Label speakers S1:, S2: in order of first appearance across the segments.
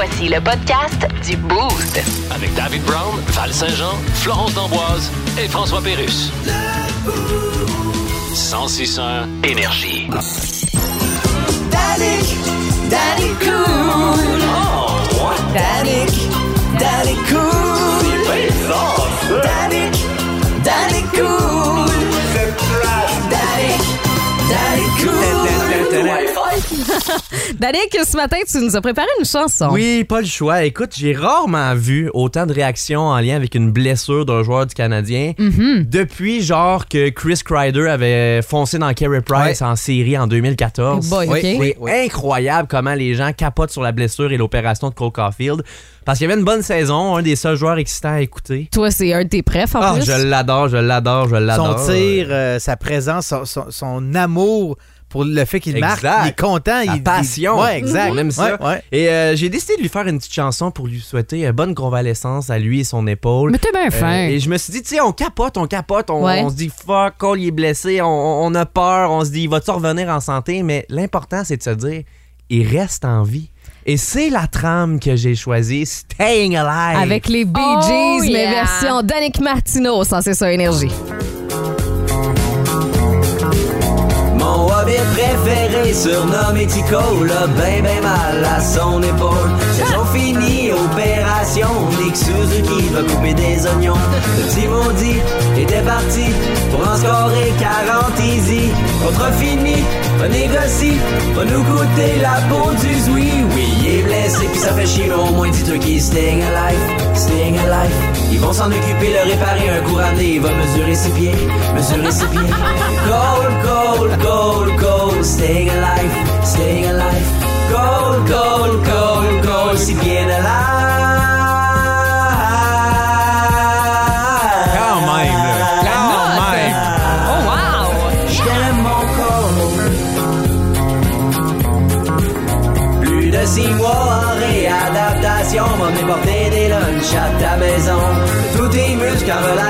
S1: Voici le podcast du Boost.
S2: Avec David Brown, Val Saint-Jean, Florence D'Amboise et François Pérus. 1061 Énergie.
S3: Danick Cool. Danick Cool. Cool. Danick,
S4: ce matin, tu nous as préparé une chanson.
S5: Oui, pas le choix. Écoute, j'ai rarement vu autant de réactions en lien avec une blessure d'un joueur du Canadien depuis genre que Chris Kreider avait foncé dans Carey Price en série en 2014.
S4: Boy,
S5: incroyable comment les gens capotent sur la blessure et l'opération de Cole Caulfield parce qu'il y avait une bonne saison, un des seuls joueurs excitants à écouter.
S4: Toi, c'est un de tes prefs en
S5: Ah,
S4: plus?
S5: je l'adore, je l'adore, je
S6: Son
S5: l'adore.
S6: tir, euh, sa présence, son, son- son amour pour le fait qu'il marque,
S5: Exact.
S6: il est content. Il,
S5: passion.
S6: il- ouais, exact.
S5: On aime ça.
S6: Ouais, ouais.
S5: Et euh, j'ai décidé de lui faire une petite chanson pour lui souhaiter euh, bonne convalescence à lui et son épaule.
S4: Mais t'es bien fin.
S5: Euh, et je me suis dit, tu sais, on capote, on capote, on,
S4: Ouais.
S5: on se dit, fuck, Cole, il est blessé, on, on a peur, on se dit, il va-tu revenir en santé? Mais l'important, c'est de se dire, il reste en vie. Et c'est la trame que j'ai choisie, Staying Alive.
S4: Avec les Bee
S7: Oh,
S4: Gees, mais
S7: yeah.
S4: version Danick Martino, sans c'est ça, énergie.
S3: Mon hobbit préféré, surnommé Tico, l'a ben ben mal à son épaule. Saison finie, opération, Nick Suzuki va couper des oignons. Le petit maudit était parti pour en scorer 40 easy. Contre fini, on négocie, va nous coûter la peau du oui. Oui, blessé, puis ça fait chier, mais au moins dis-toi qu'il est staying alive, staying alive. Ils vont s'en occuper, le réparer un coup ramené, il va mesurer ses pieds, mesurer ses pieds. Cold, cold, cold, cold, staying alive, staying alive. Cold, cold, cold, cold, si bien alive.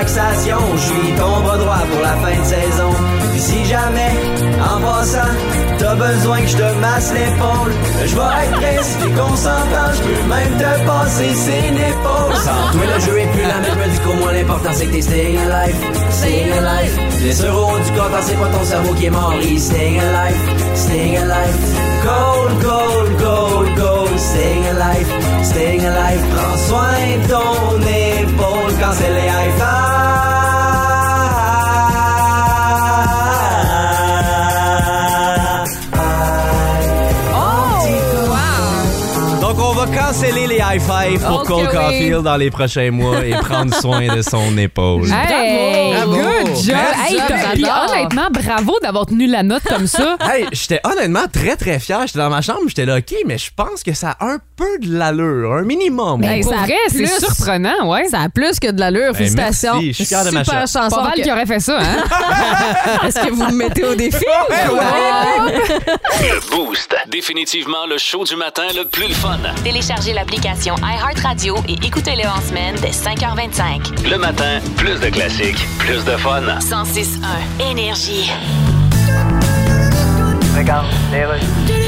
S3: Je suis ton bras droit pour la fin de saison. Puis si jamais, en passant, t'as besoin que je te masse l'épaule, je vais être prêt si t'es consentant, je peux même te passer ses épaules. Sans toi, le jeu est plus la même, dis qu'au moins l'important c'est que t'es staying alive, staying alive. Les euros du compte, c'est pas ton cerveau qui est mort, staying alive, staying alive. Cold, cold, cold, cold, staying alive, staying alive. Prends soin de ton épaule quand c'est les high
S5: canceller les high five pour
S7: Ok,
S5: Cole
S7: oui.
S5: Caulfield dans les prochains mois et prendre soin de son épaule.
S7: Hey,
S6: Bravo.
S7: good job! Hey, t'as- puis
S4: J'adore.
S7: honnêtement, bravo d'avoir tenu la note comme ça.
S5: Hey, j'étais honnêtement très très fier. J'étais dans ma chambre, j'étais là, ok, mais je pense que ça a un peu de l'allure, un minimum.
S4: Hey,
S7: Pour
S4: ça a
S7: vrai, c'est
S4: plus-
S7: surprenant, ouais.
S4: Ça a plus que de l'allure.
S5: Ben,
S4: Félicitations.
S5: merci. Je suis fier de ma
S4: Super chanson.
S7: Pas mal qui aurait fait ça, hein?
S4: Est-ce que vous me mettez au défi?
S2: Le Boost. Définitivement le show du matin le plus le fun.
S1: Téléchargez l'application iHeartRadio et écoutez-le en semaine dès 5h25.
S2: Le matin, plus de classiques, plus de fun.
S1: 106.1 Énergie.
S8: Qu'est-ce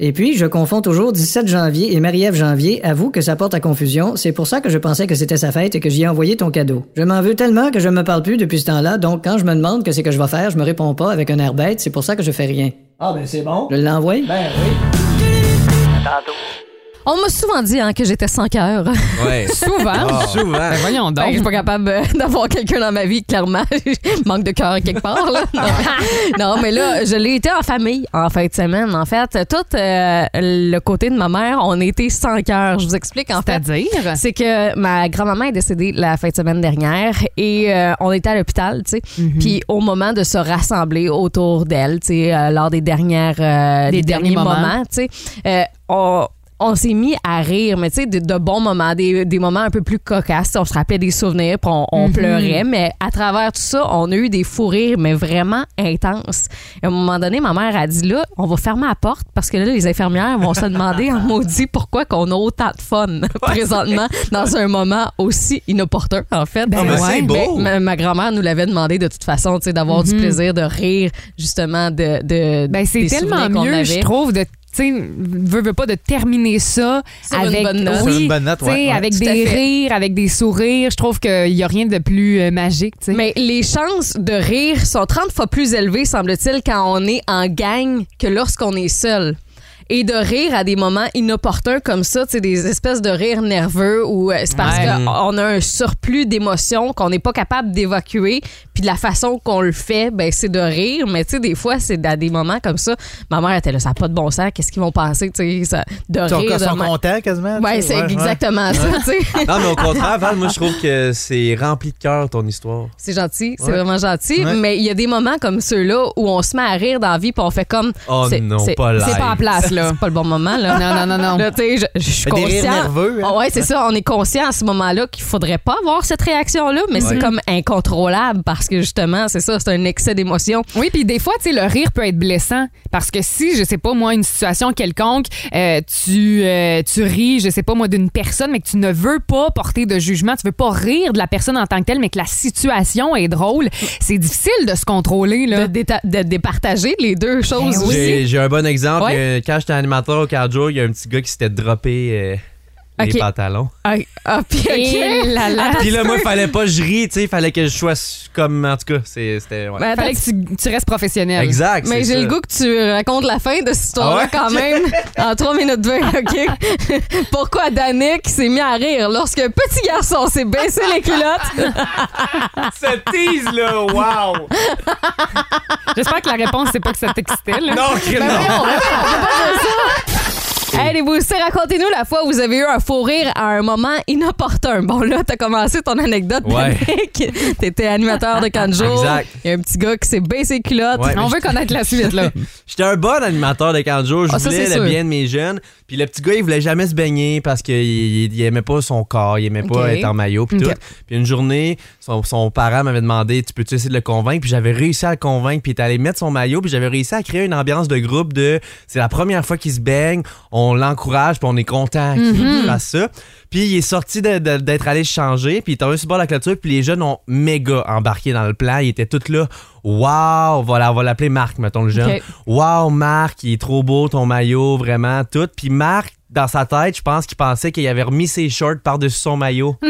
S9: Et puis, je confonds toujours 17 janvier et Marie-Ève janvier, avoue que ça porte à confusion, c'est pour ça que je pensais que c'était sa fête et que j'y ai envoyé ton cadeau. Je m'en veux tellement que je me parle plus depuis ce temps-là, donc quand je me demande que c'est que je vais faire, je me réponds pas avec un air bête, c'est pour ça que je fais rien.
S8: Ah, ben, c'est bon.
S9: Je l'envoie?
S8: Ben, oui.
S4: On m'a souvent dit hein, que j'étais sans cœur.
S5: Ouais.
S7: Souvent.
S5: Souvent.
S7: Ben, voyons
S4: Fait que je
S7: donc.
S4: suis pas capable euh, d'avoir quelqu'un dans ma vie, clairement. Manque de cœur quelque part. Là. Non. non, mais là, je l'ai été en famille en fin de semaine. En fait, tout euh, le côté de ma mère, on était sans cœur. Je vous explique en fait.
S7: C'est-à-dire?
S4: C'est que ma grand-maman est décédée la fin de semaine dernière et euh, on était à l'hôpital, tu sais.
S7: Mhm.
S4: Puis au moment de se rassembler autour d'elle, tu sais, euh, lors des dernières euh,
S7: Des
S4: des derniers
S7: derniers moments.
S4: moments, tu sais, euh, on on s'est mis à rire, mais tu sais, de, de bons moments, des, des moments un peu plus cocasses. On se rappelait des souvenirs, puis on, on pleurait, mais à travers tout ça, on a eu des fous rires, mais vraiment intenses. Et à un moment donné, ma mère a dit là, on va fermer la porte parce que là, les infirmières vont se demander en maudit pourquoi qu'on a autant de fun présentement dans un moment aussi inopportun, en fait.
S5: Ah, mais c'est beau.
S4: Ma, ma grand-mère nous l'avait demandé de toute façon, tu sais, d'avoir du plaisir, de rire, justement, de. de
S7: Ben, c'est tellement mieux, je
S4: avait.
S7: trouve, de tu sais, veux, veux pas de terminer ça
S4: Sur une
S7: avec
S4: bonne note.
S7: oui,
S6: Sur une bonne note,
S7: tu sais,
S6: ouais, ouais.
S7: avec
S4: Tout
S7: des rires, avec des sourires. Je trouve qu'il y a rien de plus euh, magique.
S4: Mais les chances de rire sont 30 fois plus élevées, semble-t-il, quand on est en gang que lorsqu'on est seul. Et de rire à des moments inopportuns comme ça, tu sais, des espèces de rires nerveux ou euh, c'est parce
S7: Ouais.
S4: qu'on a un surplus d'émotions qu'on n'est pas capable d'évacuer. Puis de la façon qu'on le fait, ben c'est de rire. Mais tu sais, des fois, c'est à des moments comme ça. Ma mère était là, ça n'a pas de bon sens. Qu'est-ce qu'ils vont penser, tu sais, ça- de rire.
S6: ils sont
S4: de ma-
S6: contents quasiment. tu
S4: Ouais,
S6: sais,
S4: c'est
S6: ouais, ouais.
S4: exactement ça, tu sais.
S5: Non, mais au contraire, Val, moi, je trouve que c'est rempli de cœur, ton histoire.
S4: C'est gentil, c'est
S5: Ouais.
S4: vraiment gentil.
S6: Ouais.
S4: Mais il y a des moments comme ceux-là où on se met à rire dans la vie puis on fait comme.
S5: Oh
S4: c'est-
S5: non,
S4: c'est-
S5: pas live.
S7: c'est pas en place, là.
S4: C'est pas le bon moment, là.
S7: Non, non, non, non.
S4: Là, tu sais, je, je suis
S6: Des rires
S4: conscient.
S6: nerveux, hein?
S4: Oh, ouais, c'est ça. On est conscient à ce moment-là qu'il faudrait pas avoir cette réaction-là, mais c'est comme incontrôlable parce que justement, c'est ça, c'est un excès d'émotion.
S7: Oui, puis des fois, tu sais, le rire peut être blessant parce que si, je sais pas moi, une situation quelconque, euh, tu euh, tu ris, je sais pas moi, d'une personne, mais que tu ne veux pas porter de jugement, tu veux pas rire de la personne en tant que telle, mais que la situation est drôle, c'est difficile de se contrôler
S4: De,
S7: là.
S4: déta- de départager les deux choses
S7: Ben oui.
S4: aussi.
S5: J'ai j'ai un bon exemple.
S4: Ouais.
S5: Euh, Quand j'étais animateur au cardio, il y a un petit gars qui s'était droppé euh, les pantalons.
S4: Ah, ah, puis ok.
S7: Et là là.
S5: Puis là, moi, il fallait pas que je rie, tu sais, il fallait que je sois comme. En tout cas, c'est- c'était. ouais.
S7: Fallait que tu, tu restes professionnel.
S5: Exact.
S4: Mais j'ai le goût que tu racontes la fin de cette histoire-là
S5: Ah
S4: quand même en 3 minutes 20, OK? Pourquoi Danick s'est mis à rire lorsque un petit garçon s'est baissé les culottes?
S5: Cette tease-là, wow!
S7: J'espère que la réponse c'est pas que ça t'excitait là.
S5: Non, que non!
S4: Hey, les boussés, racontez-nous la fois où vous avez eu un faux rire à un moment inopportun. Bon, là, t'as commencé ton anecdote,
S5: Ouais.
S4: T'étais animateur de Canjo.
S5: Exact.
S4: Il y a un petit gars qui s'est baissé.
S5: Ouais, mais
S7: On veut connaître la suite là.
S5: J'étais un bon animateur de Canjo. Je
S4: Ah, ça,
S5: voulais le
S4: sûr.
S5: bien de mes jeunes. Puis le petit gars, il voulait jamais se baigner parce qu'il il, il aimait pas son corps, il aimait pas être en maillot. Puis tout. Puis une journée, son, son parent m'avait demandé Tu peux-tu essayer de le convaincre Puis j'avais réussi à le convaincre. Puis il est allé mettre son maillot. Puis j'avais réussi à créer une ambiance de groupe de C'est la première fois qu'il se baigne, on l'encourage, puis on est content qu'il
S4: Mhm.
S5: fasse ça. Puis il est sorti d'être allé changer. Puis il est tombé sur le bord de la clôture. Puis les jeunes ont méga embarqué dans le plan. Ils étaient tous là. Waouh, voilà, on va l'appeler Marc, mettons le jeune.
S4: Ok.
S5: Wow, Marc, il est trop beau ton maillot, vraiment, tout. Puis Marc, dans sa tête, je pense qu'il pensait qu'il avait remis ses shorts par-dessus son maillot.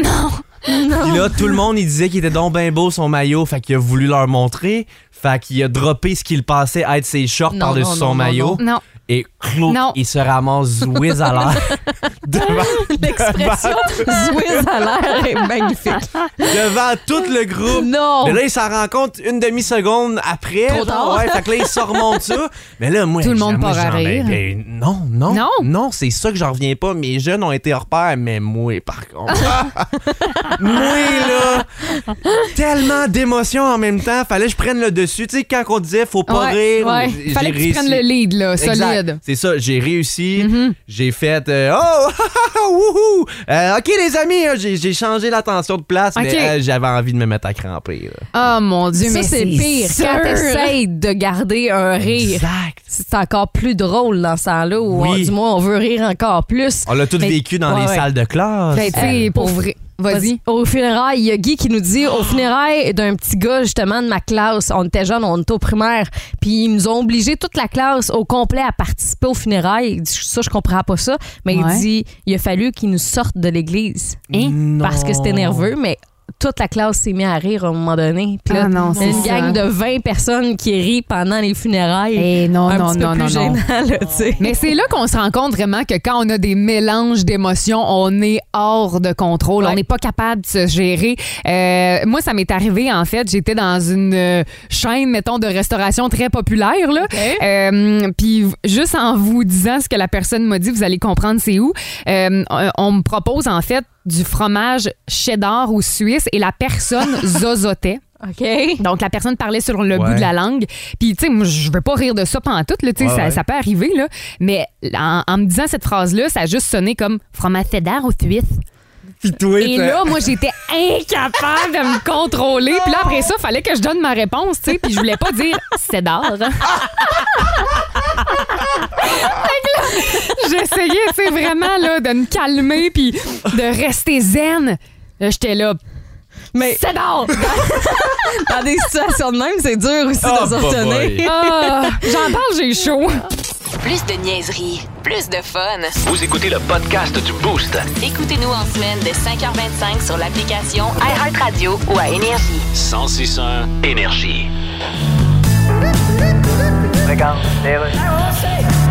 S5: Non! Puis là, tout le monde, il disait qu'il était donc bien beau son maillot, fait qu'il a voulu leur montrer. Fait qu'il a droppé ce qu'il pensait être ses shorts par-dessus son
S4: non,
S5: maillot.
S7: Non.
S5: Et clou, il se ramasse zouiz à l'air devant,
S4: L'expression Zouiz à l'air est magnifique.
S5: devant tout le groupe.
S4: Non!
S5: Mais là, il s'en rend compte une demi-seconde après.
S4: Trop tard.
S5: Ouais, fait que là, il se remonte ça. Mais là, moi,
S7: Tout le monde part à rire.
S5: ben, non, non.
S7: Non?
S5: Non, c'est ça que j'en reviens pas. Mes jeunes ont été hors pair, mais moi, par contre. moi, là, tellement d'émotions en même temps. Fallait que je prenne le dessus. Tu sais, quand on disait faut pas
S7: Ouais,
S5: rire,
S7: ouais. Fallait que tu prennes le lead là,
S5: Exact.
S7: Solide.
S5: C'est ça, j'ai réussi.
S7: Mhm.
S5: J'ai fait euh, Oh, wouhou! Euh, OK, les amis, hein, j'ai changé l'attention de place, mais euh, j'avais envie de me mettre à cramper. là.
S7: Oh mon dieu,
S4: Ça,
S7: mais
S4: c'est pire.
S7: sûr.
S4: Quand t'essayes de garder un rire,
S5: Exact.
S4: c'est encore plus drôle dans ce temps-là où,
S5: Oui.
S4: on- du moins, on veut rire encore plus.
S5: On l'a tous
S7: Mais-
S5: vécu dans
S4: Ouais,
S5: les
S4: ouais.
S5: salles de classe.
S7: Ben, tu sais,
S4: Euh,
S7: pour
S4: pour-
S7: vrai. Vas-y.
S4: Au funérailles, il y a Guy qui nous dit au funérailles d'un petit gars justement de ma classe, on était jeunes, on était au primaire, puis ils nous ont obligé toute la classe au complet à participer au funérailles. Il dit, Ça, je comprends pas ça, mais
S7: Ouais.
S4: il dit il a fallu qu'ils nous sortent de l'église
S5: Non.
S4: parce que c'était nerveux, mais toute la classe s'est mise à rire à un moment donné. Puis là,
S7: Ah non,
S4: une
S7: ça.
S4: gang de 20 personnes qui rient pendant les funérailles.
S7: Eh non,
S4: un
S7: non,
S4: petit
S7: non,
S4: peu
S7: non,
S4: plus
S7: non.
S4: gênant, là, tu sais.
S7: Mais c'est là qu'on se rend compte vraiment que quand on a des mélanges d'émotions, on est hors de contrôle.
S4: Ouais.
S7: On n'est pas capable de se gérer. Euh, moi, ça m'est arrivé, en fait. J'étais dans une euh, chaîne, mettons, de restauration très populaire. Là. Euh, Puis juste en vous disant ce que la personne m'a dit, vous allez comprendre c'est où. Euh, on me propose, en fait, du fromage cheddar ou suisse et la personne zozotait.
S4: OK.
S7: Donc, la personne parlait sur le
S5: Ouais.
S7: bout de la langue. Puis, tu sais, je veux pas rire de ça pendant tout, là, tu sais,
S5: Ouais,
S7: ça,
S5: ouais.
S7: ça peut arriver, là. Mais en, en me disant cette phrase-là, ça a juste sonné comme fromage cheddar ou suisse.
S6: Toi,
S7: Et là, moi, j'étais incapable de me contrôler. Puis là, après ça, fallait que je donne ma réponse, tu sais. Puis je voulais pas dire que là, J'essayais, tu sais, vraiment, là, de me calmer puis de rester zen. Là, J'étais là.
S4: Mais
S7: Cheddar!
S4: dans des situations de même, c'est dur aussi
S5: Oh,
S4: de se retenir.
S5: boy.
S7: Ah, J'en parle, j'ai chaud.
S1: Plus de niaiserie, plus de fun.
S2: Vous écoutez le podcast du Boost.
S1: Écoutez-nous en semaine de 5h25 sur l'application iHeartRadio ou à Énergie.
S2: 1061 Énergie. legal, Taylor.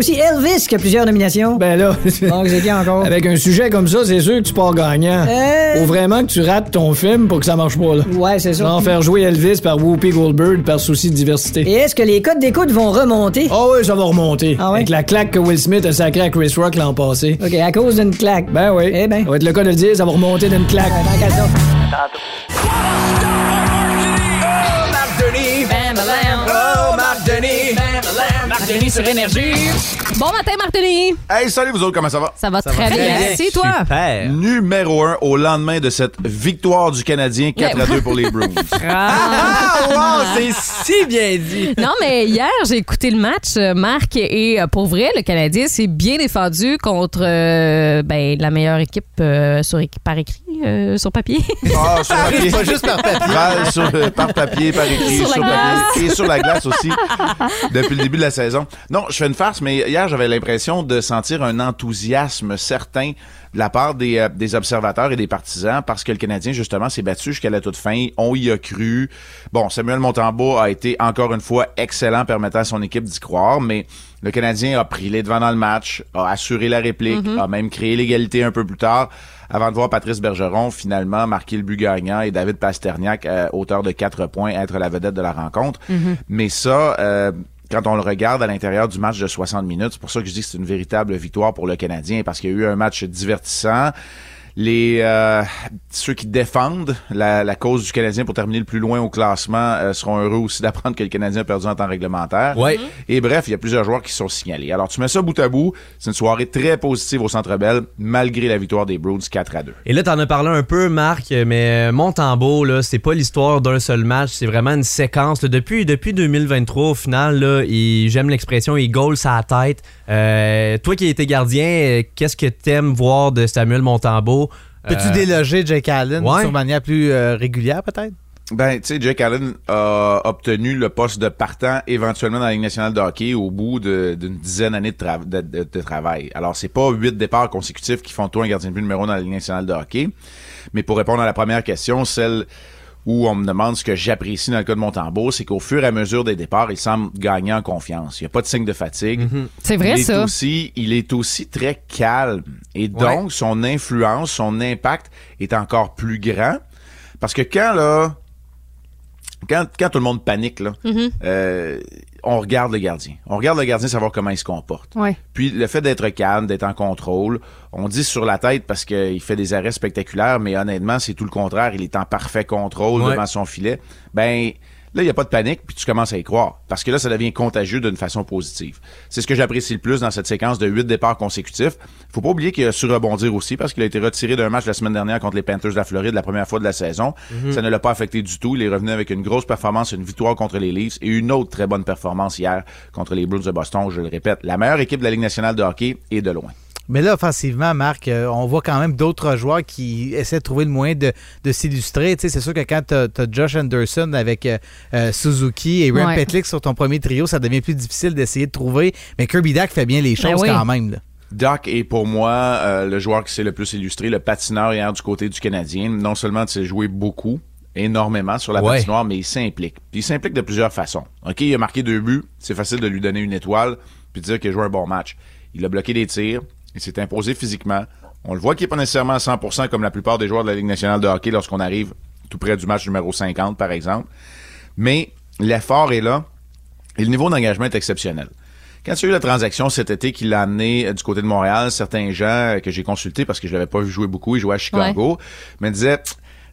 S9: Aussi Elvis qui a plusieurs nominations.
S8: Ben là,
S9: Donc, c'est qui encore?
S8: avec un sujet comme ça, c'est sûr que tu pars gagnant.
S9: Euh.
S8: Faut vraiment que tu rates ton film pour que ça marche pas, là.
S9: Ouais, c'est ça.
S8: Non, faire jouer Elvis par Whoopi Goldberg par souci de diversité.
S9: Et est-ce que les codes d'écoute vont remonter?
S8: Ah oui, ça va remonter.
S9: Ah ouais?
S8: Avec la claque que Will Smith a sacrée à Chris Rock l'an passé.
S9: OK, à cause d'une claque.
S8: Ben oui.
S9: Eh ben.
S8: Ça va être le cas de le dire, ça va remonter d'une claque.
S5: Denis
S7: sur Énergie.
S4: Bon matin, Martini.
S10: Hey, salut vous autres, comment ça va?
S4: Ça va
S6: Ça
S4: très
S6: va
S4: bien. Merci, toi?
S5: Super.
S10: Numéro 1 au lendemain de cette victoire du Canadien 4 à 2 pour les Bruins.
S5: Ah, wow, c'est si bien dit.
S4: Non, mais hier, j'ai écouté le match, euh, Marc, et euh, pour vrai, le Canadien s'est bien défendu contre euh, ben, la meilleure équipe euh, sur, par écrit, euh, sur papier.
S10: Ah, sur papier.
S6: Pas juste par papier.
S10: Val sur, euh, par papier, par écrit,
S4: Sur la
S10: sur,
S4: glace.
S10: papier et sur la glace aussi depuis le début de la saison. Non, je fais une farce, mais hier j'avais l'impression de sentir un enthousiasme certain de la part des, euh, des observateurs et des partisans parce que le Canadien justement s'est battu jusqu'à la toute fin. On y a cru. Bon, Samuel Montembeau a été encore une fois excellent, permettant à son équipe d'y croire, mais le Canadien a pris les devants dans le match, a assuré la réplique, a même créé l'égalité un peu plus tard avant de voir Patrice Bergeron finalement marquer le but gagnant et David Pasterniak, euh, auteur de quatre points, être la vedette de la rencontre. Mais ça, euh, quand on le regarde à l'intérieur du match de 60 minutes, c'est pour ça que je dis que c'est une véritable victoire pour le Canadien, parce qu'il y a eu un match divertissant. Les euh, ceux qui défendent la, la cause du Canadien pour terminer le plus loin au classement euh, seront heureux aussi d'apprendre que le Canadien a perdu en temps réglementaire.
S5: Ouais.
S10: Et bref, il y a plusieurs joueurs qui sont signalés. Alors, tu mets ça bout à bout, c'est une soirée très positive au Centre Bell, malgré la victoire des Bruins 4 à 2.
S5: Et là, t'en as parlé un peu, Marc, mais Montembeau, là, c'est pas l'histoire d'un seul match, c'est vraiment une séquence. là. Depuis, depuis 2023, au final, là, j'aime l'expression, il goal sa tête. Euh, toi qui étais gardien, euh, qu'est-ce que t'aimes voir de Samuel Montembeau?
S6: Peux-tu
S5: Euh,
S6: déloger Jake Allen
S5: ouais.
S6: sur manière plus euh, régulière, peut-être?
S10: Ben, tu sais, Jake Allen a obtenu le poste de partant éventuellement dans la Ligue nationale de hockey au bout de- d'une dizaine d'années de, tra- de- de- de travail. Alors, c'est pas huit départs consécutifs qui font toi un gardien de but numéro un dans la Ligue nationale de hockey. Mais pour répondre à la première question, celle où on me demande ce que j'apprécie dans le cas de Montembeau, c'est qu'au fur et à mesure des départs, il semble gagner en confiance. Il n'y a pas de signe de fatigue.
S7: C'est vrai,
S10: il est
S7: ça.
S10: Aussi, il est aussi très calme. Et donc, son influence, son impact est encore plus grand. Parce que quand, là, quand, quand tout le monde panique, là, euh, on regarde le gardien. On regarde le gardien savoir comment il se comporte.
S7: Ouais.
S10: Puis le fait d'être calme, d'être en contrôle, on dit sur la tête parce qu'il fait des arrêts spectaculaires, mais honnêtement, c'est tout le contraire. Il est en parfait contrôle
S5: Ouais.
S10: devant son filet. Ben là, il n'y a pas de panique, puis tu commences à y croire. Parce que là, ça devient contagieux d'une façon positive. C'est ce que j'apprécie le plus dans cette séquence de huit départs consécutifs. Faut pas oublier qu'il a su rebondir aussi parce qu'il a été retiré d'un match la semaine dernière contre les Panthers de la Floride la première fois de la saison. Ça ne l'a pas affecté du tout. Il est revenu avec une grosse performance, une victoire contre les Leafs et une autre très bonne performance hier contre les Bruins de Boston. Je le répète, la meilleure équipe de la Ligue nationale de hockey est de loin.
S6: Mais là, offensivement, Marc, euh, on voit quand même d'autres joueurs qui essaient de trouver le moyen de, de s'illustrer. Tu sais, C'est sûr que quand tu as, Josh Anderson avec euh, euh, Suzuki et Ryan
S7: Ouais.
S6: Petlick sur ton premier trio, ça devient plus difficile d'essayer de trouver. Mais Kirby Dack fait bien les
S7: Ben
S6: choses
S7: oui.
S6: quand même. là.
S10: Doc est pour moi euh, le joueur qui s'est le plus illustré, le patineur hier du côté du Canadien. Non seulement de s'est joué beaucoup, énormément sur la
S5: Ouais.
S10: patinoire, mais il s'implique. Puis il s'implique de plusieurs façons. OK, il a marqué deux buts, c'est facile de lui donner une étoile puis de dire qu'il a joué un bon match. Il a bloqué des tirs, il s'est imposé physiquement. On le voit qu'il n'est pas nécessairement à 100% comme la plupart des joueurs de la Ligue nationale de hockey lorsqu'on arrive tout près du match numéro 50, par exemple. Mais l'effort est là et le niveau d'engagement est exceptionnel. Quand il y a eu la transaction cet été qui l'a amené euh, du côté de Montréal, certains gens euh, que j'ai consultés parce que je l'avais pas vu jouer beaucoup, il jouait à Chicago, me disaient,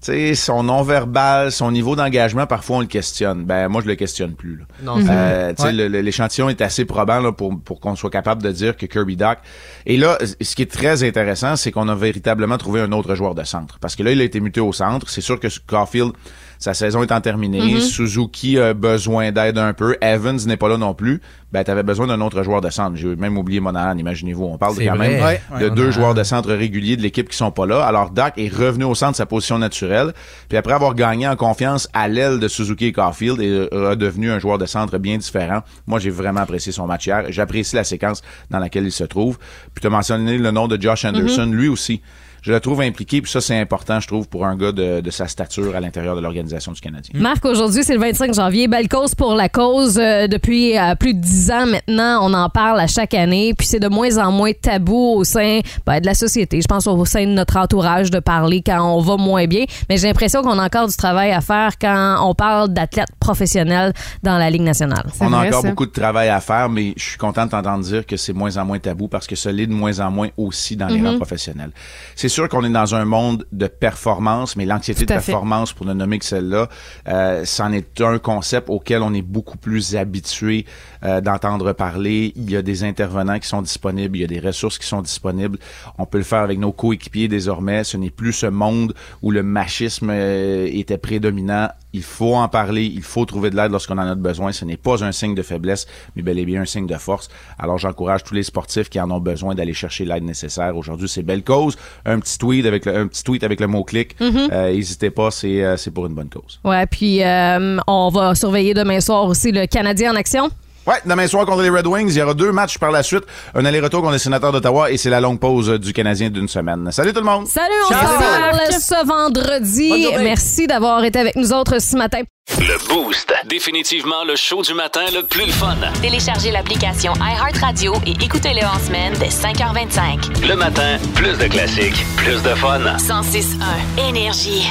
S10: sais, son non-verbal, son niveau d'engagement, parfois on le questionne. Ben moi je le questionne plus. là.
S5: Non, c'est
S10: Euh,
S5: Ouais.
S10: L'échantillon est assez probant là, pour, pour qu'on soit capable de dire que Kirby Doc. Et là, ce qui est très intéressant, c'est qu'on a véritablement trouvé un autre joueur de centre. Parce que là, il a été muté au centre. C'est sûr que Caulfield, sa saison étant terminée,
S11: Mhm.
S10: Suzuki a besoin d'aide un peu. Evans n'est pas là non plus. Ben, t'avais besoin d'un autre joueur de centre. J'ai même oublié Monahan, imaginez-vous. On parle
S5: C'est
S10: quand
S5: vrai.
S10: même
S5: Ouais,
S10: de
S5: ouais,
S10: deux joueurs de centre réguliers de l'équipe qui sont pas là. Alors, Doc est revenu au centre de sa position naturelle. Puis après avoir gagné en confiance à l'aile de Suzuki et Caulfield, est redevenu un joueur de centre bien différent. Moi, j'ai vraiment apprécié son match hier. J'apprécie la séquence dans laquelle il se trouve. Puis tu as mentionné le nom de Josh Anderson,
S4: Mhm.
S10: lui aussi. Je le trouve impliqué, puis ça, c'est important, je trouve, pour un gars de, de sa stature à l'intérieur de l'organisation du Canadien.
S4: Marc, aujourd'hui, c'est le 25 janvier. Belle cause pour la cause. Euh, depuis euh, plus de 10 ans maintenant, on en parle à chaque année. Puis c'est de moins en moins tabou au sein ben, de la société. Je pense au sein de notre entourage de parler quand on va moins bien. Mais j'ai l'impression qu'on a encore du travail à faire quand on parle d'athlètes professionnels dans la Ligue nationale.
S10: On a encore beaucoup de travail à faire, mais je suis content de t'entendre dire que c'est moins en moins tabou parce que ça l'est de moins en moins aussi dans les
S4: Mhm.
S10: rangs professionnels. C'est sûr qu'on est dans un monde de performance, mais l'anxiété de
S4: fait.
S10: performance, pour ne nommer que celle-là, euh, c'en est un concept auquel on est beaucoup plus habitué euh, d'entendre parler. Il y a des intervenants qui sont disponibles, il y a des ressources qui sont disponibles. On peut le faire avec nos coéquipiers désormais. Ce n'est plus ce monde où le machisme euh, était prédominant. Il faut en parler, il faut trouver de l'aide lorsqu'on en a besoin. Ce n'est pas un signe de faiblesse, mais bel et bien un signe de force. Alors j'encourage tous les sportifs qui en ont besoin d'aller chercher l'aide nécessaire. Aujourd'hui, c'est belle cause. Un petit tweet avec le, un petit tweet avec le mot clic.
S4: Mhm.
S10: Euh, N'hésitez pas, c'est euh, c'est pour une bonne cause.
S4: Ouais, puis euh, on va surveiller demain soir aussi le Canadien en action.
S10: Ouais, demain soir contre les Red Wings, il y aura deux matchs par la suite. Un aller-retour contre les sénateurs d'Ottawa et c'est la longue pause euh, du Canadien d'une semaine. Salut tout le monde!
S4: Salut, on
S10: Ciao.
S4: se parle ce vendredi. Merci d'avoir été avec nous autres ce matin.
S2: Le Boost. Définitivement le show du matin le plus le fun.
S1: Téléchargez l'application iHeartRadio et écoutez-le en semaine dès 5h25.
S2: Le matin, plus de classiques, plus de fun.
S1: 106.1 Énergie.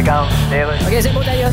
S9: OK, c'est beau d'ailleurs.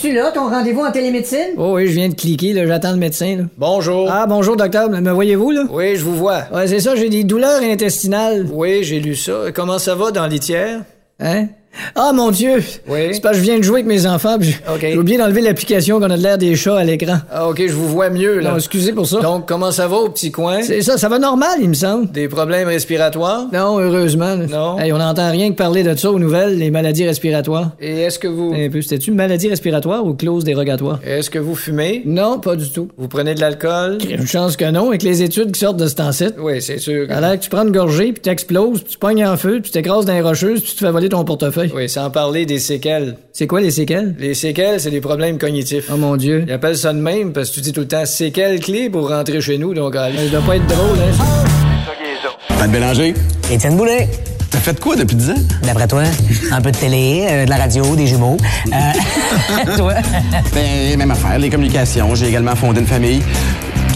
S9: Tu là, ton rendez-vous en télémédecine? Oh oui, je viens de cliquer, là, j'attends le médecin. Là. Bonjour. Ah, bonjour, docteur. Me voyez-vous, là? Oui, je vous vois. Ouais, c'est ça, j'ai des douleurs intestinales. Oui, j'ai lu ça. Comment ça va dans litière? Hein? Ah, mon Dieu! Oui. C'est parce que je viens de jouer avec mes enfants, puis j'ai oublié d'enlever l'application qu'on a de l'air des chats à l'écran. Ah, OK, je vous vois mieux, là. Non, excusez pour ça. Donc, comment ça va au petit coin? C'est ça, ça va normal, il me semble. Des problèmes respiratoires? Non, heureusement. Non. Hey, on n'entend rien que parler de ça aux nouvelles, les maladies respiratoires. Et est-ce que vous... Un peu, c'était-tu maladie respiratoire ou clause dérogatoire? Est-ce que vous fumez? Non, pas du tout. Vous prenez de l'alcool? Une chance que non, avec les études qui sortent de cet ancêtre. Oui, c'est sûr. Alors que tu prends une gorgée, puis t'exploses, puis tu pognes en feu, puis tu t'écrases dans les rocheuses, puis tu te fais voler ton portefeuille. Oui, sans parler des séquelles. C'est quoi les séquelles? Les séquelles, c'est des problèmes cognitifs. Oh mon Dieu. Ils appellent ça de même parce que tu dis tout le temps séquelles clés pour rentrer chez nous, donc ça doit pas être drôle, hein?
S11: Pat Bélanger.
S12: Étienne Boulay.
S11: T'as fait quoi depuis 10 ans?
S12: D'après toi, un peu de télé, euh, de la radio, des jumeaux. Euh, toi?
S11: Ben, même affaire, les communications. J'ai également fondé une famille.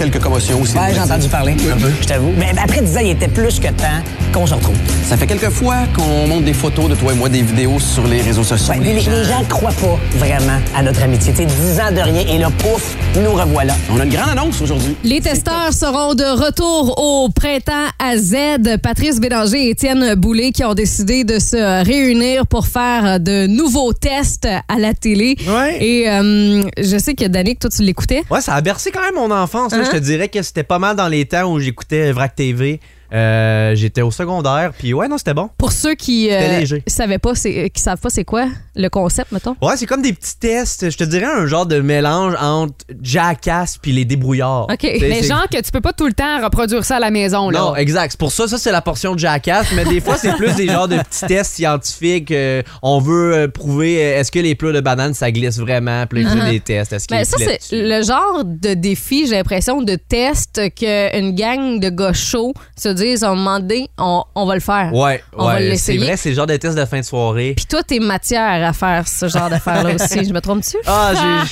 S11: Quelques commotions aussi.
S12: Ouais, j'ai entendu parler, un peu, je t'avoue. Mais après 10 ans, il était plus que temps qu'on se retrouve.
S11: Ça fait quelques fois qu'on monte des photos de toi et moi, des vidéos sur les réseaux sociaux.
S12: Ouais, les, les gens croient pas vraiment à notre amitié. Tu sais, 10 ans de rien et là, pouf, nous revoilà.
S11: On a une grande annonce aujourd'hui.
S4: Les testeurs seront de retour au printemps à Z. Patrice Bélanger et Étienne Boulay qui ont décidé de se réunir pour faire de nouveaux tests à la télé. Et euh, je sais que Danick, toi, tu l'écoutais.
S5: Ouais, ça a bercé quand même mon enfance.
S4: Hein?
S5: Je te dirais que c'était pas mal dans les temps où j'écoutais Vrac TV. Euh, J'étais au secondaire, puis ouais, non, c'était bon.
S4: Pour ceux qui
S5: C'était
S4: euh, savaient pas, c'est, qui savent pas c'est quoi le concept, mettons.
S5: Ouais, c'est comme des petits tests. Je te dirais un genre de mélange entre Jackass puis les débrouillards.
S7: OK.
S5: C'est-
S7: genre que tu peux pas tout le temps reproduire ça à la maison, là.
S5: Non, exact. C'est pour ça, ça, c'est la portion de Jackass. Mais des fois, c'est plus des genres de petits tests scientifiques. euh, on veut euh, prouver euh, est-ce que les plats de banane, ça glisse vraiment? Puis là, font
S4: Uh-huh.
S5: des tests. Est-ce
S4: ça, c'est le genre de défi, j'ai l'impression, de test qu'une gang de gars chauds se disent dise, à un moment donné, on, on va le faire.
S5: Ouais,
S4: On va
S5: ouais, c'est
S4: l'essayer.
S5: vrai, c'est le genre de test de fin de soirée.
S4: Puis toi, t'es matière à faire ce genre d'affaires-là aussi. Je me trompe-tu?
S5: Ah,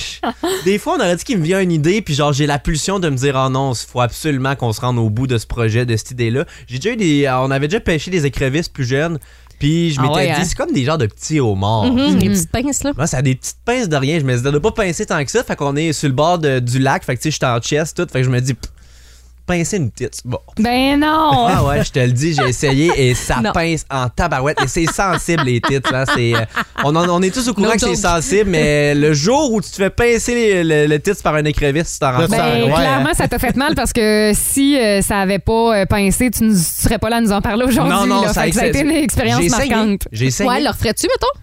S5: des fois, on aurait dit qu'il me vient une idée, puis genre, j'ai la pulsion de me dire, oh non, il faut absolument qu'on se rende au bout de ce projet, de cette idée-là. J'ai déjà eu des. On avait déjà pêché des écrevisses plus jeunes, puis je
S4: Ah
S5: m'étais
S4: ouais,
S5: dit,
S4: hein?
S5: c'est comme des genres de petits homards.
S4: Mhm, Les petites pinces, là.
S5: Moi, ça a des petites pinces de rien. Je me dis, de pas pincer tant que ça. Fait qu'on est sur le bord de- du lac. Fait que, tu sais, je suis en chest, tout. Fait que je me dis, pff, pincer une petite. Bon.
S7: Ben non!
S5: Ah ouais, je te le dis, j'ai essayé et ça
S4: Non.
S5: pince en tabarouette. Et c'est sensible, les titres. Hein, c'est, euh, on, en- on est tous au courant
S4: No
S5: que c'est sensible, mais le jour où tu te fais pincer le, le titre par un écrevisse, tu t'en rends
S6: ça-
S7: Ben,
S6: ouais,
S7: clairement, ça t'a fait mal parce que si euh, ça avait pas euh, pincé, tu ne serais pas là à nous en parler aujourd'hui.
S5: Non, non,
S7: là.
S5: ça-
S7: ça a été une expérience
S5: J'ai essayé.
S7: marquante.
S5: J'ai essayé.
S4: Ouais, leur ferais-tu, mettons?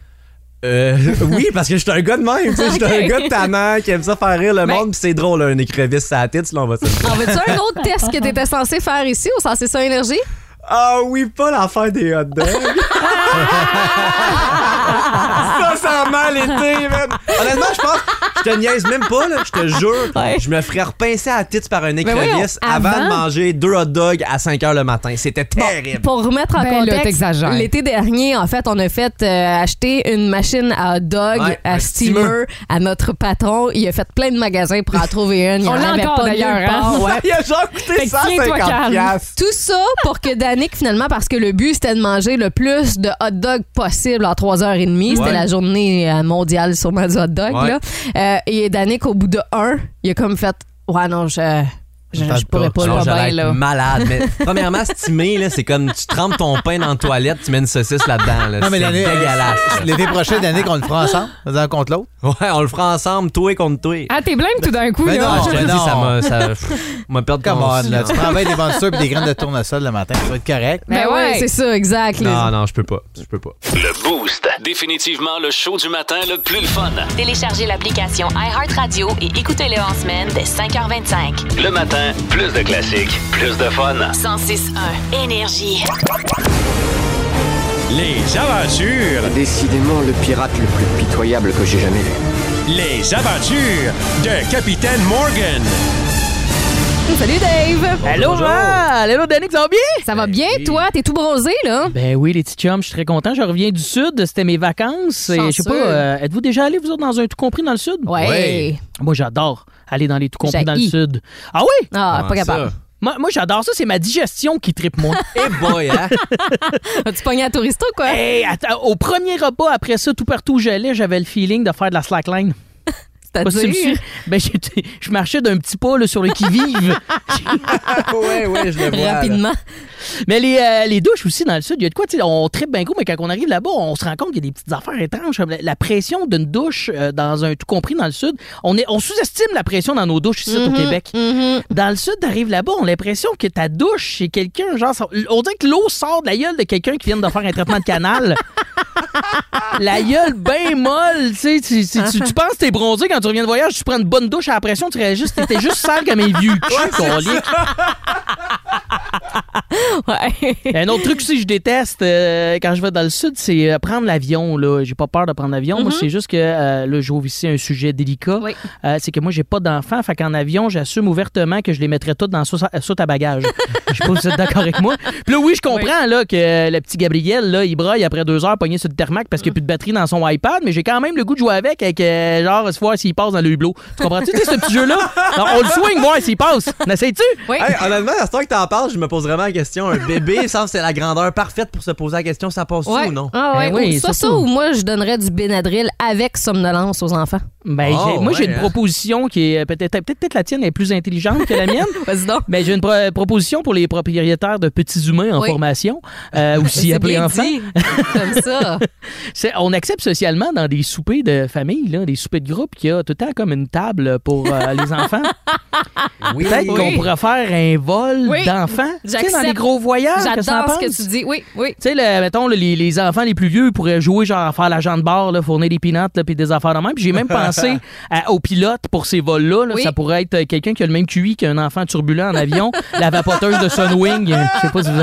S5: Euh, oui, parce que je suis un gars de même. tu sais, Je suis un gars de tannant qui aime ça faire rire le
S7: Ben-
S5: monde. Puis c'est drôle, un écrevisse à la tête, là, on va se.
S4: En veux-tu un autre test que t'étais censé faire ici au Sensé ça Énergie?
S5: Ah oui, pas l'affaire des hot dogs. Ça, ça a mal été, man. Honnêtement, je pense, je te niaise même pas, là, je te jure,
S4: Ouais.
S5: je me ferais repincer à la tête par un écrevisse avant,
S7: avant?
S5: de manger deux hot dogs à 5 h le matin. C'était terrible.
S4: Pour remettre en
S7: Ben
S4: contexte, l'été dernier, en fait, on a fait euh, acheter une machine à hot dog,
S5: Ouais,
S4: à steamer,
S5: steamer.
S4: à notre patron. Il a fait plein de magasins pour en trouver une.
S7: On
S4: en
S7: l'a
S4: avait
S7: encore,
S4: pas
S7: d'ailleurs, hein?
S4: ouais.
S5: Il a genre coûté
S7: que tiens-toi
S5: 150
S7: calme.
S5: piastres.
S4: Tout ça pour que Danick, finalement, parce que le but, c'était de manger le plus de hot dog possible en 3h30. C'était
S5: Ouais.
S4: la journée euh, mondiale sûrement du hot dog.
S5: Ouais.
S4: Là. Euh, et Danick, au bout de un, il a comme fait Ouais, non, je, je, pourrais
S6: pas.
S4: pas,
S5: être
S4: là.
S5: malade. Mais premièrement, steamer, là, c'est comme tu trempes ton pain dans la toilette, tu mets une saucisse là-dedans. Là.
S6: Non, mais
S5: c'est
S6: l'année-
S5: dégueulasse.
S6: L'été prochain, Danick, on le fera ensemble, un contre l'autre.
S5: Ouais, on le fera ensemble, toi contre toi.
S7: Ah, t'es blême tout d'un coup,
S6: Ben
S7: là.
S6: non,
S5: je te
S6: ben
S5: le dis,
S6: non.
S5: ça m'a, ça pff, m'a perdu
S6: Come on, là. Tu travailles des bonnes et des graines de tournesol le matin, ça va être correct.
S4: Ben
S7: Ben
S4: ouais,
S7: ouais.
S4: c'est ça, exact. les-
S5: Non, non, je peux pas. Je peux pas.
S2: Le Boost. Définitivement le show du matin le plus le fun.
S1: Téléchargez l'application iHeartRadio et écoutez-le en semaine dès 5h25.
S2: Le matin, plus de classiques, plus de fun.
S1: 106.1 Énergie.
S13: Les aventures,
S14: Décidément le pirate le plus pitoyable que j'ai jamais vu.
S13: les aventures de Capitaine Morgan.
S4: Salut Dave!
S15: Allô, Val! Allô, Danick, ça va bien?
S4: Ça va bien, toi? T'es tout bronzé, là?
S15: Ben oui, les petits chums, je suis très content. Je reviens du sud, c'était mes vacances. Et je sais pas, euh, êtes-vous déjà allé, vous autres, dans un tout compris dans le sud?
S4: Ouais.
S15: Moi, j'adore aller dans les tout compris dans le sud. Ah oui?
S4: Ah,
S5: Comment
S4: pas capable.
S5: ça?
S15: Moi, moi j'adore ça, c'est ma digestion qui tripe moi.
S5: Eh boy, hein?
S4: As-tu pogné à touriste ou quoi?
S15: hey, attends, au premier repas, après ça, tout partout où j'allais, j'avais le feeling de faire de la slackline. Pas si tu me
S4: C'est-à-dire?
S15: Ben, j'étais- je marchais d'un petit pas là, sur le qui-vive.
S5: ouais, ouais, je le vois. là.
S4: Rapidement.
S15: Mais les, euh, les douches aussi dans le sud, il y a de quoi, tu sais, on tripe bien gros, mais quand on arrive là-bas, on se rend compte qu'il y a des petites affaires étranges. comme La, la pression d'une douche euh, dans un tout compris dans le sud, on, est, on sous-estime la pression dans nos douches ici au
S4: Mhm,
S15: Québec.
S4: mhm.
S15: Dans le sud, t'arrives là-bas, on a l'impression que ta douche, c'est quelqu'un, genre, on dirait que l'eau sort de la gueule de quelqu'un qui vient de faire un traitement de canal. la gueule bien molle, tu sais, tu, tu, penses que t'es bronzé quand tu reviens de voyage, tu prends une bonne douche à la pression, tu réagis, t'étais juste sale comme un vieux cul.
S4: Ouais.
S15: Un autre truc aussi que je déteste euh, quand je vais dans le sud, c'est euh, prendre l'avion. Là, j'ai pas peur de prendre l'avion. Moi,
S4: Mhm.
S15: c'est juste que euh, là, j'ouvre ici un sujet délicat.
S4: Oui.
S15: Euh, c'est que moi, j'ai pas d'enfants. Fait qu'en avion, j'assume ouvertement que je les mettrais toutes dans la sauce à, bagages. Je sais pas si vous êtes d'accord avec moi. Puis là, oui, je comprends là, que le petit Gabriel, là, il braille après deux heures pogné sur le thermac parce qu'il n'y a plus de batterie dans son iPad, mais j'ai quand même le goût de jouer avec, avec euh, genre, se voir s'il passe dans le hublot. Tu comprends-tu, tu sais, ce petit jeu-là? On le swing, voir s'il passe. N'essayes-tu?
S4: Oui.
S5: Hey, honnêtement, à ce temps que t'en parles, je me pose vraiment la question. Un bébé, ça c'est la grandeur parfaite pour se poser la question, ça passe
S4: Ouais.
S5: ou non?
S4: Ah ouais.
S15: Ben oui,
S4: Ou soit ça ou moi, je donnerais du Benadryl avec somnolence aux enfants.
S15: Ben,
S5: Oh,
S15: j'ai- moi, j'ai une
S5: hein?
S15: proposition qui est peut-être peut-être peut-être la tienne est plus intelligente que la mienne.
S4: Vas-y donc.
S15: Mais j'ai une pro- proposition pour les propriétaires de petits humains en
S4: Oui.
S15: formation, euh, aussi appelés enfants.
S4: Comme ça.
S15: C'est- On accepte socialement dans des soupers de famille, là, des soupers de groupe, qu'il y a tout le temps comme une table pour euh, les enfants.
S5: Oui.
S15: Peut-être qu'on pourrait faire un vol
S4: Oui.
S15: d'enfants. Tu sais, dans les gros t'en
S4: J'adore ce que tu dis. Oui, oui.
S15: Tu sais, le- mettons, les, les enfants les plus vieux pourraient jouer, genre, à faire l'agent de bord, là, fournir des là, puis des affaires de même. Puis j'ai même pensé à- au pilote pour ces vols-là. là.
S4: Oui.
S15: Ça pourrait être euh, quelqu'un qui a le même QI qu'un enfant turbulent en avion, la vapoteuse de Sunwing. Je sais pas si vous...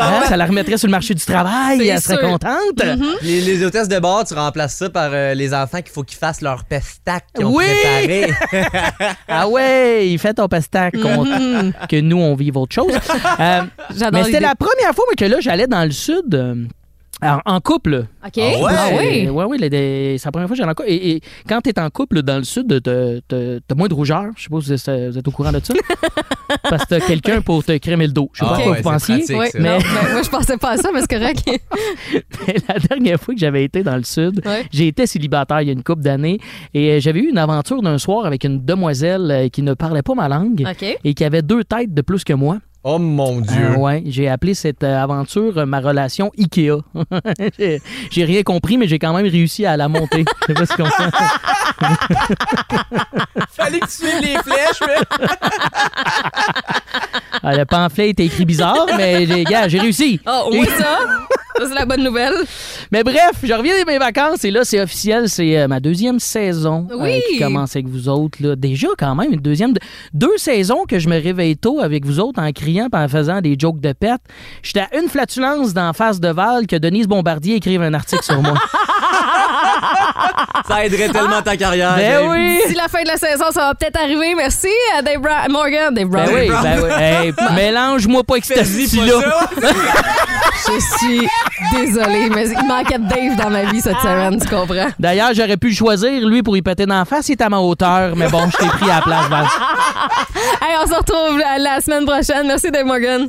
S15: Hein, ça la remettrait sur le marché du travail, elle serait
S4: sûr.
S15: contente.
S5: Les, les hôtesses de bord, tu remplaces ça par euh, les enfants qu'il faut qu'ils fassent leur pestac qu'ils ont
S15: Oui!
S5: préparé.
S15: Ah ouais, fais ton pestac qu'on-
S4: Mhm.
S15: que nous, on vive autre chose. Euh,
S4: J'adore
S15: Mais c'était
S4: l'idée.
S15: la première fois moi, que là, j'allais dans le sud. euh, en, en couple.
S4: OK. Ah ouais? Ah oui?
S15: Oui, oui. les- les- C'est la première fois que j'allais en couple. Et, et quand tu es en couple dans le sud, t'as- t'as t'as moins de rougeur. Je sais pas si vous êtes, vous êtes au courant de ça. Parce que t'as quelqu'un pour te crémer le dos. Je sais pas
S5: Ah
S15: quoi
S5: ouais,
S15: vous
S5: c'est
S15: pensiez.
S5: pratique, ça.
S15: mais
S4: Non, ben, moi, je pensais pas à ça, mais c'est correct.
S15: mais la dernière fois que j'avais été dans le sud,
S4: Ouais.
S15: j'ai été célibataire il y a une couple d'années et euh, j'avais eu une aventure d'un soir avec une demoiselle euh, qui ne parlait pas ma langue
S4: OK.
S15: et qui avait deux têtes de plus que moi.
S5: Oh mon Dieu.
S15: Ah ouais, j'ai appelé cette euh, aventure euh, ma relation Ikea. j'ai, rien compris, mais j'ai quand même réussi à la monter. Je sais pas tu comprends.
S5: Fallait que tu suives les flèches, mais.
S15: Ah, le pamphlet était écrit bizarre, mais les gars, j'ai réussi.
S4: Ah, au moins ça? Ça, c'est la bonne nouvelle.
S15: Mais bref, je reviens de mes vacances et là, c'est officiel, c'est euh, ma deuxième saison euh,
S4: Oui.
S15: qui commence avec vous autres. Là. Déjà, quand même, une deuxième. Deux saisons que je me réveille tôt avec vous autres en criant et en faisant des jokes de pète. J'étais à une flatulence d'en face de Val que Denise Bombardier écrive un article sur moi.
S5: Ça aiderait tellement ta carrière.
S15: Ben
S5: Dave.
S15: oui!
S4: Si la fin de la saison, ça va peut-être arriver. Merci à Dave Bra- Morgan. Dave
S15: Ben
S4: Brown.
S15: oui, ben oui. Hey, mélange-moi pas avec cette là.
S4: Je suis désolée, mais il manquait de Dave dans ma vie cette semaine, tu comprends?
S15: D'ailleurs, j'aurais pu le choisir, lui, pour y péter d'en face. Il est à ma hauteur, mais bon, je t'ai pris à la place, Val.
S4: Hey, on se retrouve la, la semaine prochaine. Merci Dave Morgan.